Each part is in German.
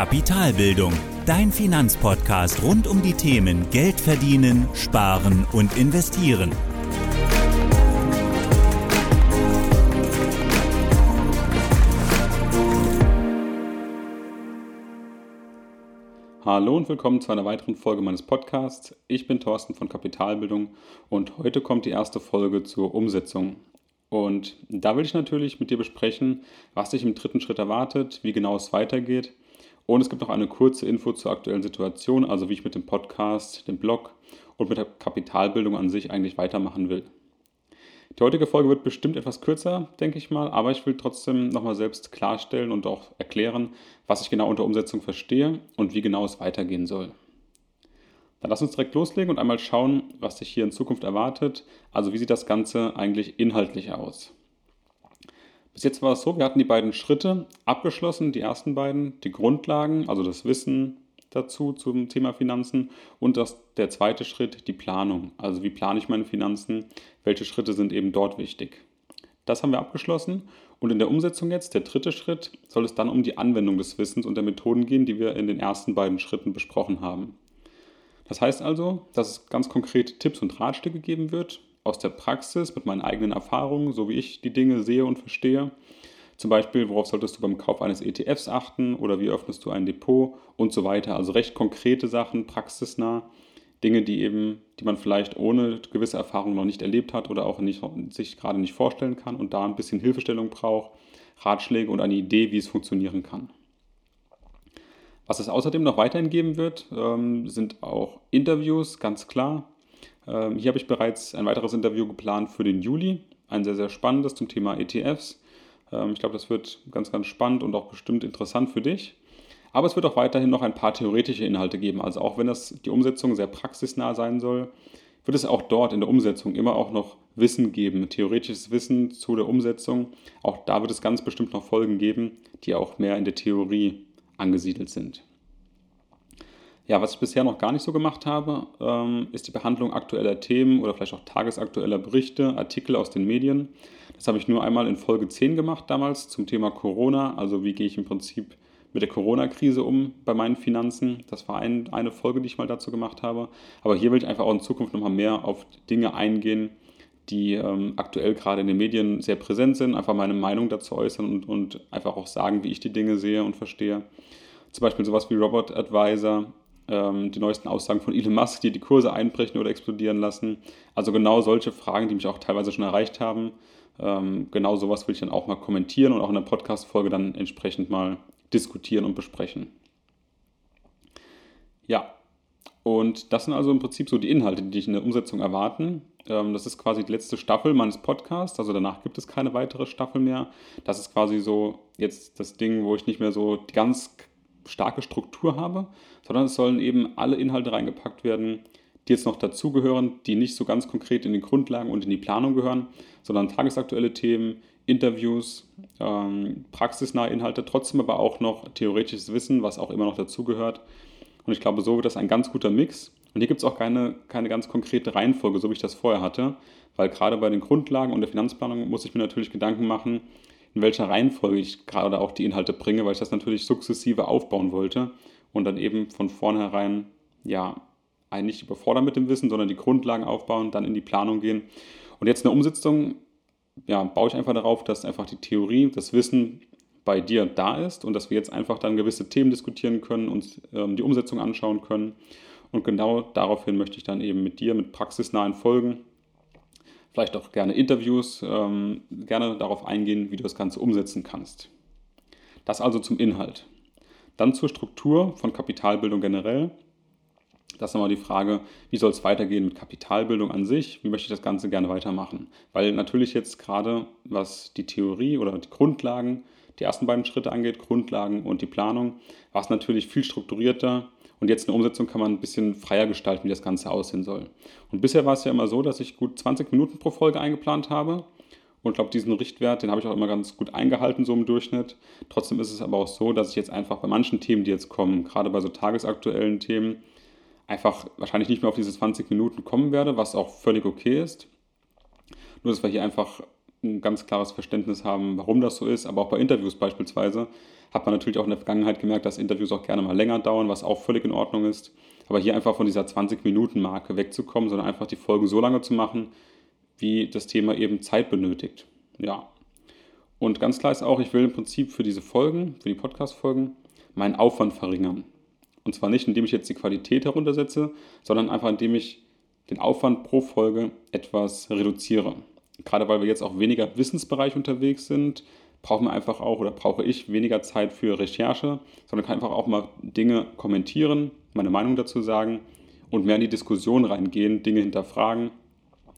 Kapitalbildung, dein Finanzpodcast rund um die Themen Geld verdienen, sparen und investieren. Hallo und willkommen zu einer weiteren Folge meines Podcasts. Ich bin Thorsten von Kapitalbildung und heute kommt die erste Folge zur Umsetzung. Und da will ich natürlich mit dir besprechen, was dich im dritten Schritt erwartet, wie genau es weitergeht. Und es gibt noch eine kurze Info zur aktuellen Situation, also wie ich mit dem Podcast, dem Blog und mit der Kapitalbildung an sich eigentlich weitermachen will. Die heutige Folge wird bestimmt etwas kürzer, denke ich mal, aber ich will trotzdem nochmal selbst klarstellen und auch erklären, was ich genau unter Umsetzung verstehe und wie genau es weitergehen soll. Dann lass uns direkt loslegen und einmal schauen, was sich hier in Zukunft erwartet. Also wie sieht das Ganze eigentlich inhaltlich aus? Bis jetzt war es so, wir hatten die beiden Schritte abgeschlossen, die ersten beiden, die Grundlagen, also das Wissen dazu zum Thema Finanzen und das, der zweite Schritt, die Planung. Also wie plane ich meine Finanzen, welche Schritte sind eben dort wichtig. Das haben wir abgeschlossen und in der Umsetzung jetzt, der dritte Schritt, soll es dann um die Anwendung des Wissens und der Methoden gehen, die wir in den ersten beiden Schritten besprochen haben. Das heißt also, dass es ganz konkrete Tipps und Ratschläge geben wird aus der Praxis mit meinen eigenen Erfahrungen, so wie ich die Dinge sehe und verstehe. Zum Beispiel, worauf solltest du beim Kauf eines ETFs achten oder wie öffnest du ein Depot und so weiter. Also recht konkrete Sachen, praxisnah, Dinge, die eben, die man vielleicht ohne gewisse Erfahrung noch nicht erlebt hat oder auch nicht, sich gerade nicht vorstellen kann und da ein bisschen Hilfestellung braucht, Ratschläge und eine Idee, wie es funktionieren kann. Was es außerdem noch weiterhin geben wird, ähm, sind auch Interviews, ganz klar. Ähm, hier habe ich bereits ein weiteres Interview geplant für den Juli, ein sehr, sehr spannendes zum Thema ETFs. Ähm, ich glaube, das wird ganz, ganz spannend und auch bestimmt interessant für dich. Aber es wird auch weiterhin noch ein paar theoretische Inhalte geben. Also auch wenn das die Umsetzung sehr praxisnah sein soll, wird es auch dort in der Umsetzung immer auch noch Wissen geben, theoretisches Wissen zu der Umsetzung. Auch da wird es ganz bestimmt noch Folgen geben, die auch mehr in der Theorie angesiedelt sind. Ja, was ich bisher noch gar nicht so gemacht habe, ähm, ist die Behandlung aktueller Themen oder vielleicht auch tagesaktueller Berichte, Artikel aus den Medien. Das habe ich nur einmal in Folge 10 gemacht damals zum Thema Corona. Also wie gehe ich im Prinzip mit der Corona-Krise um bei meinen Finanzen. Das war ein, eine Folge, die ich mal dazu gemacht habe. Aber hier will ich einfach auch in Zukunft nochmal mehr auf Dinge eingehen, die ähm, aktuell gerade in den Medien sehr präsent sind, einfach meine Meinung dazu äußern und, und einfach auch sagen, wie ich die Dinge sehe und verstehe. Zum Beispiel sowas wie Robot Advisor, ähm, die neuesten Aussagen von Elon Musk, die die Kurse einbrechen oder explodieren lassen. Also genau solche Fragen, die mich auch teilweise schon erreicht haben. Ähm, genau sowas will ich dann auch mal kommentieren und auch in der Podcast-Folge dann entsprechend mal diskutieren und besprechen. Ja, und das sind also im Prinzip so die Inhalte, die dich in der Umsetzung erwarten. Ähm, das ist quasi die letzte Staffel meines Podcasts, also danach gibt es keine weitere Staffel mehr. Das ist quasi so jetzt das Ding, wo ich nicht mehr so die ganz starke Struktur habe, sondern es sollen eben alle Inhalte reingepackt werden, die jetzt noch dazugehören, die nicht so ganz konkret in die Grundlagen und in die Planung gehören, sondern tagesaktuelle Themen, Interviews, ähm, praxisnahe Inhalte, trotzdem aber auch noch theoretisches Wissen, was auch immer noch dazugehört. Und ich glaube, so wird das ein ganz guter Mix. Und hier gibt es auch keine, keine ganz konkrete Reihenfolge, so wie ich das vorher hatte, weil gerade bei den Grundlagen und der Finanzplanung muss ich mir natürlich Gedanken machen, in welcher Reihenfolge ich gerade auch die Inhalte bringe, weil ich das natürlich sukzessive aufbauen wollte und dann eben von vornherein ja eigentlich nicht überfordern mit dem Wissen, sondern die Grundlagen aufbauen, dann in die Planung gehen. Und jetzt eine Umsetzung, ja, baue ich einfach darauf, dass einfach die Theorie, das Wissen bei dir da ist und dass wir jetzt einfach dann gewisse Themen diskutieren können, uns ähm, die Umsetzung anschauen können. Und genau daraufhin möchte ich dann eben mit dir mit praxisnahen Folgen vielleicht auch gerne Interviews, ähm, gerne darauf eingehen, wie du das Ganze umsetzen kannst. Das also zum Inhalt. Dann zur Struktur von Kapitalbildung generell. Das ist nochmal die Frage, wie soll es weitergehen mit Kapitalbildung an sich? Wie möchte ich das Ganze gerne weitermachen? Weil natürlich jetzt gerade, was die Theorie oder die Grundlagen, die ersten beiden Schritte angeht, Grundlagen und die Planung, war es natürlich viel strukturierter, und jetzt eine Umsetzung kann man ein bisschen freier gestalten, wie das Ganze aussehen soll. Und bisher war es ja immer so, dass ich gut 20 Minuten pro Folge eingeplant habe. Und ich glaube, diesen Richtwert, den habe ich auch immer ganz gut eingehalten, so im Durchschnitt. Trotzdem ist es aber auch so, dass ich jetzt einfach bei manchen Themen, die jetzt kommen, gerade bei so tagesaktuellen Themen, einfach wahrscheinlich nicht mehr auf diese 20 Minuten kommen werde, was auch völlig okay ist. Nur, dass wir hier einfach ein ganz klares Verständnis haben, warum das so ist. Aber auch bei Interviews beispielsweise hat man natürlich auch in der Vergangenheit gemerkt, dass Interviews auch gerne mal länger dauern, was auch völlig in Ordnung ist. Aber hier einfach von dieser 20-Minuten-Marke wegzukommen, sondern einfach die Folgen so lange zu machen, wie das Thema eben Zeit benötigt. Ja. Und ganz klar ist auch, ich will im Prinzip für diese Folgen, für die Podcast-Folgen, meinen Aufwand verringern. Und zwar nicht, indem ich jetzt die Qualität heruntersetze, sondern einfach, indem ich den Aufwand pro Folge etwas reduziere. Gerade weil wir jetzt auch weniger Wissensbereich unterwegs sind, brauchen wir einfach auch oder brauche ich weniger Zeit für Recherche, sondern kann einfach auch mal Dinge kommentieren, meine Meinung dazu sagen und mehr in die Diskussion reingehen, Dinge hinterfragen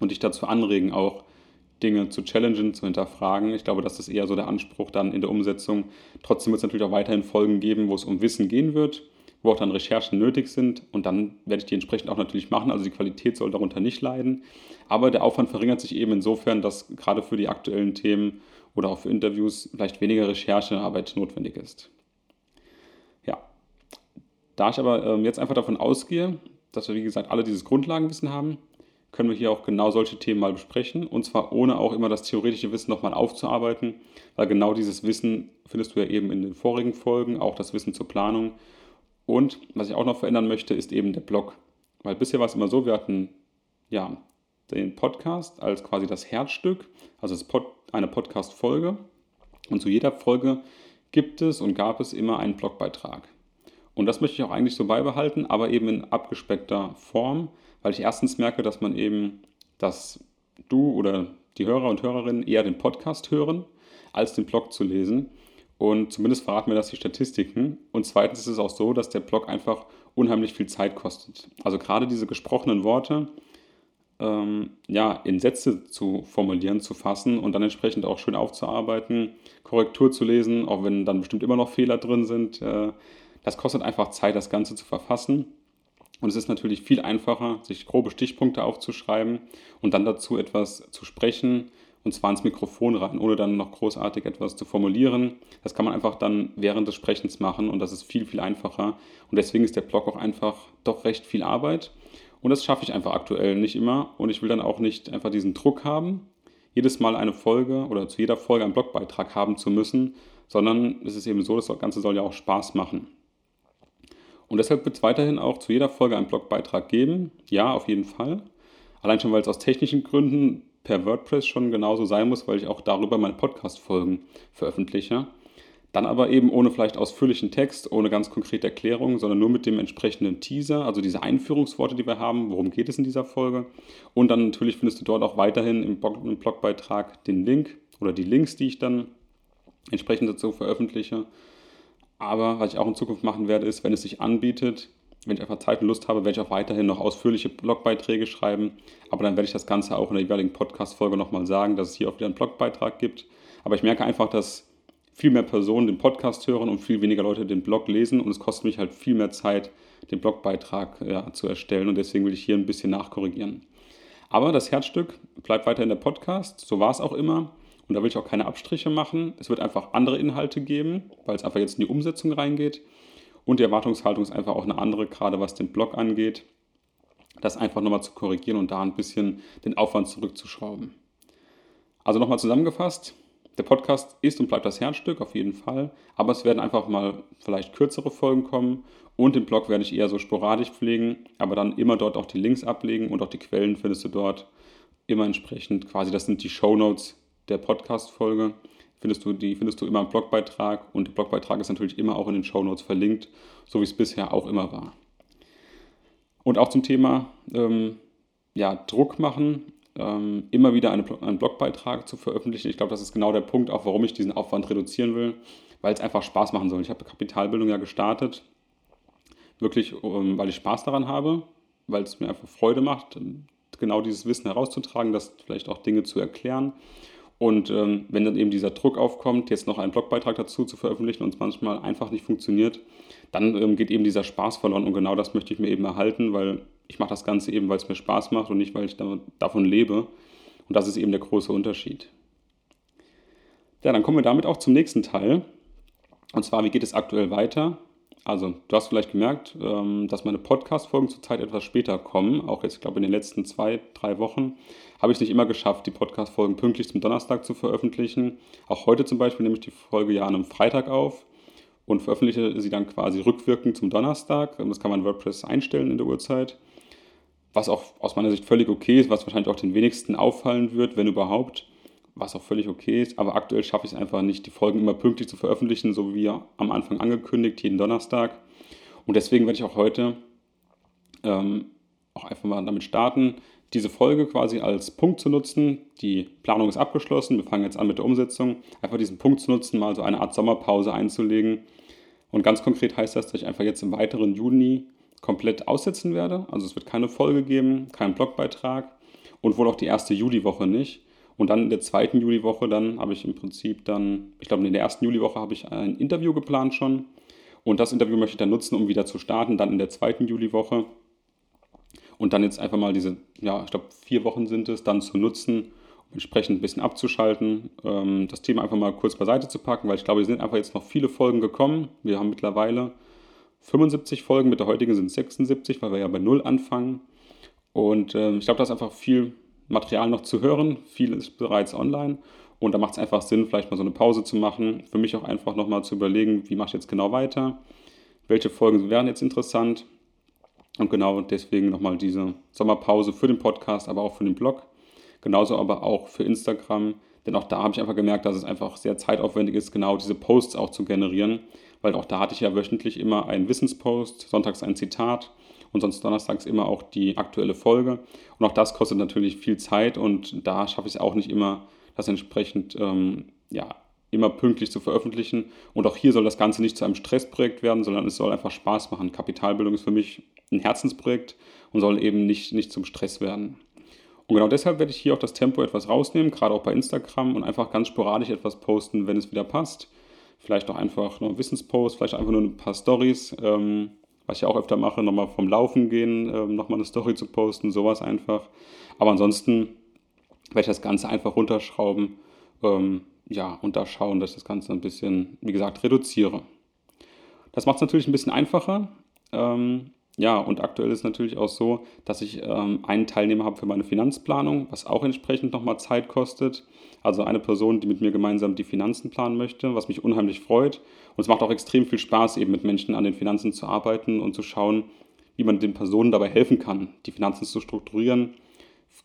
und dich dazu anregen, auch Dinge zu challengen, zu hinterfragen. Ich glaube, das ist eher so der Anspruch dann in der Umsetzung. Trotzdem wird es natürlich auch weiterhin Folgen geben, wo es um Wissen gehen wird wo auch dann Recherchen nötig sind und dann werde ich die entsprechend auch natürlich machen. Also die Qualität soll darunter nicht leiden. Aber der Aufwand verringert sich eben insofern, dass gerade für die aktuellen Themen oder auch für Interviews vielleicht weniger Recherchearbeit notwendig ist. Ja, da ich aber ähm, jetzt einfach davon ausgehe, dass wir wie gesagt alle dieses Grundlagenwissen haben, können wir hier auch genau solche Themen mal besprechen und zwar ohne auch immer das theoretische Wissen nochmal aufzuarbeiten, weil genau dieses Wissen findest du ja eben in den vorigen Folgen, auch das Wissen zur Planung und was ich auch noch verändern möchte, ist eben der Blog. Weil bisher war es immer so, wir hatten ja den Podcast als quasi das Herzstück, also Pod, eine Podcast-Folge. Und zu jeder Folge gibt es und gab es immer einen Blogbeitrag. Und das möchte ich auch eigentlich so beibehalten, aber eben in abgespeckter Form, weil ich erstens merke, dass man eben, dass du oder die Hörer und Hörerinnen eher den Podcast hören, als den Blog zu lesen. Und zumindest verraten mir das die Statistiken. Und zweitens ist es auch so, dass der Blog einfach unheimlich viel Zeit kostet. Also gerade diese gesprochenen Worte ähm, ja, in Sätze zu formulieren, zu fassen und dann entsprechend auch schön aufzuarbeiten, Korrektur zu lesen, auch wenn dann bestimmt immer noch Fehler drin sind. Äh, das kostet einfach Zeit, das Ganze zu verfassen. Und es ist natürlich viel einfacher, sich grobe Stichpunkte aufzuschreiben und dann dazu etwas zu sprechen, und zwar ins Mikrofon rein, ohne dann noch großartig etwas zu formulieren. Das kann man einfach dann während des Sprechens machen und das ist viel, viel einfacher. Und deswegen ist der Blog auch einfach doch recht viel Arbeit. Und das schaffe ich einfach aktuell nicht immer. Und ich will dann auch nicht einfach diesen Druck haben, jedes Mal eine Folge oder zu jeder Folge einen Blogbeitrag haben zu müssen, sondern es ist eben so, das Ganze soll ja auch Spaß machen. Und deshalb wird es weiterhin auch zu jeder Folge einen Blogbeitrag geben. Ja, auf jeden Fall. Allein schon, weil es aus technischen Gründen per WordPress schon genauso sein muss, weil ich auch darüber meine Podcast-Folgen veröffentliche. Dann aber eben ohne vielleicht ausführlichen Text, ohne ganz konkrete Erklärung, sondern nur mit dem entsprechenden Teaser, also diese Einführungsworte, die wir haben, worum geht es in dieser Folge. Und dann natürlich findest du dort auch weiterhin im, Blogbeitrag den Link oder die Links, die ich dann entsprechend dazu veröffentliche. Aber was ich auch in Zukunft machen werde, ist, wenn es sich anbietet, wenn ich einfach Zeit und Lust habe, werde ich auch weiterhin noch ausführliche Blogbeiträge schreiben. Aber dann werde ich das Ganze auch in der jeweiligen Podcast-Folge nochmal sagen, dass es hier auch wieder einen Blogbeitrag gibt. Aber ich merke einfach, dass viel mehr Personen den Podcast hören und viel weniger Leute den Blog lesen. Und es kostet mich halt viel mehr Zeit, den Blogbeitrag ja, zu erstellen. Und deswegen will ich hier ein bisschen nachkorrigieren. Aber das Herzstück bleibt weiter in der Podcast. So war es auch immer. Und da will ich auch keine Abstriche machen. Es wird einfach andere Inhalte geben, weil es einfach jetzt in die Umsetzung reingeht. Und die Erwartungshaltung ist einfach auch eine andere, gerade was den Blog angeht. Das einfach nochmal zu korrigieren und da ein bisschen den Aufwand zurückzuschrauben. Also nochmal zusammengefasst, der Podcast ist und bleibt das Herzstück auf jeden Fall, aber es werden einfach mal vielleicht kürzere Folgen kommen und den Blog werde ich eher so sporadisch pflegen, aber dann immer dort auch die Links ablegen und auch die Quellen findest du dort immer entsprechend quasi, das sind die Show Notes der Podcast-Folge findest du, die findest du immer im Blogbeitrag und der Blogbeitrag ist natürlich immer auch in den Shownotes verlinkt, so wie es bisher auch immer war. Und auch zum Thema ähm, ja, Druck machen, ähm, immer wieder eine, einen Blogbeitrag zu veröffentlichen. Ich glaube, das ist genau der Punkt, auch warum ich diesen Aufwand reduzieren will, weil es einfach Spaß machen soll. Ich habe Kapitalbildung ja gestartet, wirklich, ähm, weil ich Spaß daran habe, weil es mir einfach Freude macht, genau dieses Wissen herauszutragen, das vielleicht auch Dinge zu erklären und ähm, wenn dann eben dieser Druck aufkommt, jetzt noch einen Blogbeitrag dazu zu veröffentlichen und es manchmal einfach nicht funktioniert, dann ähm, geht eben dieser Spaß verloren. Und genau das möchte ich mir eben erhalten, weil ich mache das Ganze eben, weil es mir Spaß macht und nicht, weil ich da, davon lebe. Und das ist eben der große Unterschied. Ja, dann kommen wir damit auch zum nächsten Teil. Und zwar, wie geht es aktuell weiter? Also, du hast vielleicht gemerkt, ähm, dass meine Podcast-Folgen zurzeit etwas später kommen. Auch jetzt, ich glaube, in den letzten zwei, drei Wochen habe ich es nicht immer geschafft, die Podcast-Folgen pünktlich zum Donnerstag zu veröffentlichen. Auch heute zum Beispiel nehme ich die Folge ja an einem Freitag auf und veröffentliche sie dann quasi rückwirkend zum Donnerstag. Das kann man WordPress einstellen in der Uhrzeit. Was auch aus meiner Sicht völlig okay ist, was wahrscheinlich auch den wenigsten auffallen wird, wenn überhaupt was auch völlig okay ist. Aber aktuell schaffe ich es einfach nicht, die Folgen immer pünktlich zu veröffentlichen, so wie am Anfang angekündigt, jeden Donnerstag. Und deswegen werde ich auch heute ähm, auch einfach mal damit starten, diese Folge quasi als Punkt zu nutzen. Die Planung ist abgeschlossen, wir fangen jetzt an mit der Umsetzung. Einfach diesen Punkt zu nutzen, mal so eine Art Sommerpause einzulegen. Und ganz konkret heißt das, dass ich einfach jetzt im weiteren Juni komplett aussetzen werde. Also es wird keine Folge geben, keinen Blogbeitrag und wohl auch die erste Juliwoche nicht. Und dann in der zweiten Juliwoche, dann habe ich im Prinzip dann, ich glaube in der ersten Juliwoche habe ich ein Interview geplant schon. Und das Interview möchte ich dann nutzen, um wieder zu starten, dann in der zweiten Juliwoche. Und dann jetzt einfach mal diese, ja, ich glaube vier Wochen sind es, dann zu nutzen, um entsprechend ein bisschen abzuschalten, ähm, das Thema einfach mal kurz beiseite zu packen, weil ich glaube, es sind einfach jetzt noch viele Folgen gekommen. Wir haben mittlerweile 75 Folgen, mit der heutigen sind es 76, weil wir ja bei Null anfangen. Und äh, ich glaube, da ist einfach viel Material noch zu hören. Viel ist bereits online. Und da macht es einfach Sinn, vielleicht mal so eine Pause zu machen. Für mich auch einfach nochmal zu überlegen, wie mache ich jetzt genau weiter? Welche Folgen wären jetzt interessant? Und genau deswegen nochmal diese Sommerpause für den Podcast, aber auch für den Blog. Genauso aber auch für Instagram. Denn auch da habe ich einfach gemerkt, dass es einfach sehr zeitaufwendig ist, genau diese Posts auch zu generieren. Weil auch da hatte ich ja wöchentlich immer einen Wissenspost, sonntags ein Zitat und sonst donnerstags immer auch die aktuelle Folge. Und auch das kostet natürlich viel Zeit und da schaffe ich es auch nicht immer, das entsprechend ähm, ja, immer pünktlich zu veröffentlichen. Und auch hier soll das Ganze nicht zu einem Stressprojekt werden, sondern es soll einfach Spaß machen. Kapitalbildung ist für mich ein Herzensprojekt und soll eben nicht, nicht zum Stress werden. Und genau deshalb werde ich hier auch das Tempo etwas rausnehmen, gerade auch bei Instagram und einfach ganz sporadisch etwas posten, wenn es wieder passt. Vielleicht auch einfach nur ein Wissenspost, vielleicht einfach nur ein paar Stories. Ähm, was ich auch öfter mache, nochmal vom Laufen gehen, äh, nochmal eine Story zu posten, sowas einfach. Aber ansonsten werde ich das Ganze einfach runterschrauben, ähm, ja, und da schauen, dass ich das Ganze ein bisschen, wie gesagt, reduziere. Das macht es natürlich ein bisschen einfacher. Ähm, ja, und aktuell ist es natürlich auch so, dass ich ähm, einen Teilnehmer habe für meine Finanzplanung, was auch entsprechend nochmal Zeit kostet. Also eine Person, die mit mir gemeinsam die Finanzen planen möchte, was mich unheimlich freut. Und es macht auch extrem viel Spaß, eben mit Menschen an den Finanzen zu arbeiten und zu schauen, wie man den Personen dabei helfen kann, die Finanzen zu strukturieren,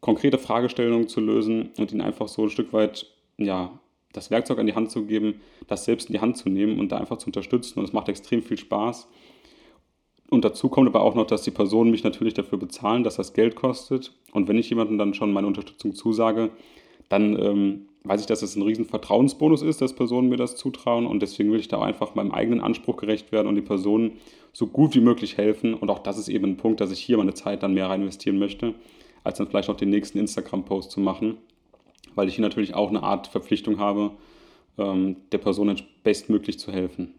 konkrete Fragestellungen zu lösen und ihnen einfach so ein Stück weit ja, das Werkzeug an die Hand zu geben, das selbst in die Hand zu nehmen und da einfach zu unterstützen. Und es macht extrem viel Spaß. Und dazu kommt aber auch noch, dass die Personen mich natürlich dafür bezahlen, dass das Geld kostet. Und wenn ich jemandem dann schon meine Unterstützung zusage, dann ähm, weiß ich, dass es ein riesen Vertrauensbonus ist, dass Personen mir das zutrauen. Und deswegen will ich da einfach meinem eigenen Anspruch gerecht werden und die Personen so gut wie möglich helfen. Und auch das ist eben ein Punkt, dass ich hier meine Zeit dann mehr rein investieren möchte, als dann vielleicht noch den nächsten Instagram-Post zu machen. Weil ich hier natürlich auch eine Art Verpflichtung habe, ähm, der Person bestmöglich zu helfen.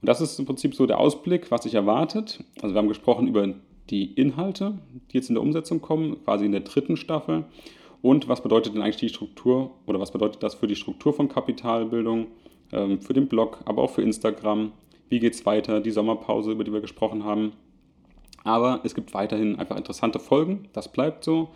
Und das ist im Prinzip so der Ausblick, was sich erwartet. Also wir haben gesprochen über die Inhalte, die jetzt in der Umsetzung kommen, quasi in der dritten Staffel. Und was bedeutet denn eigentlich die Struktur oder was bedeutet das für die Struktur von Kapitalbildung, ähm, für den Blog, aber auch für Instagram? Wie geht es weiter? Die Sommerpause, über die wir gesprochen haben. Aber es gibt weiterhin einfach interessante Folgen, das bleibt so.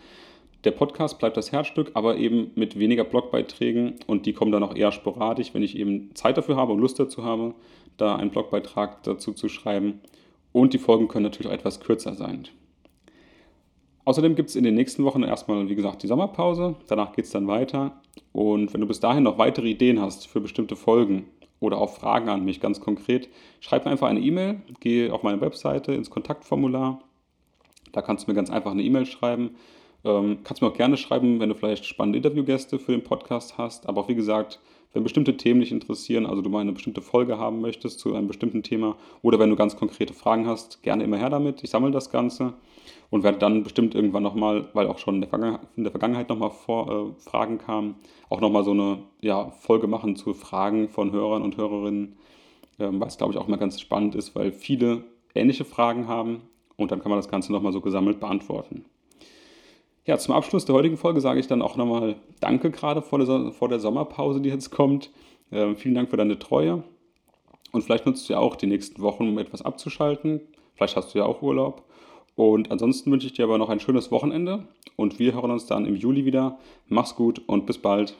Der Podcast bleibt das Herzstück, aber eben mit weniger Blogbeiträgen und die kommen dann auch eher sporadisch, wenn ich eben Zeit dafür habe und Lust dazu habe da einen Blogbeitrag dazu zu schreiben. Und die Folgen können natürlich auch etwas kürzer sein. Außerdem gibt es in den nächsten Wochen erstmal, wie gesagt, die Sommerpause. Danach geht es dann weiter. Und wenn du bis dahin noch weitere Ideen hast für bestimmte Folgen oder auch Fragen an mich ganz konkret, schreib mir einfach eine E-Mail, geh auf meine Webseite ins Kontaktformular. Da kannst du mir ganz einfach eine E-Mail schreiben. Ähm, kannst mir auch gerne schreiben, wenn du vielleicht spannende Interviewgäste für den Podcast hast. Aber auch wie gesagt, wenn bestimmte Themen dich interessieren, also du mal eine bestimmte Folge haben möchtest zu einem bestimmten Thema oder wenn du ganz konkrete Fragen hast, gerne immer her damit. Ich sammle das Ganze und werde dann bestimmt irgendwann nochmal, weil auch schon in der Vergangenheit, in der Vergangenheit nochmal äh, Fragen kamen, auch nochmal so eine ja, Folge machen zu Fragen von Hörern und Hörerinnen, äh, was glaube ich auch mal ganz spannend ist, weil viele ähnliche Fragen haben und dann kann man das Ganze nochmal so gesammelt beantworten. Ja, zum Abschluss der heutigen Folge sage ich dann auch nochmal Danke gerade vor der, vor der Sommerpause, die jetzt kommt. Äh, vielen Dank für deine Treue. Und vielleicht nutzt du ja auch die nächsten Wochen, um etwas abzuschalten. Vielleicht hast du ja auch Urlaub. Und ansonsten wünsche ich dir aber noch ein schönes Wochenende und wir hören uns dann im Juli wieder. Mach's gut und bis bald.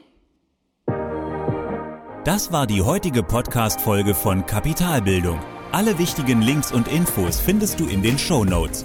Das war die heutige Podcast-Folge von Kapitalbildung. Alle wichtigen Links und Infos findest du in den Show Notes.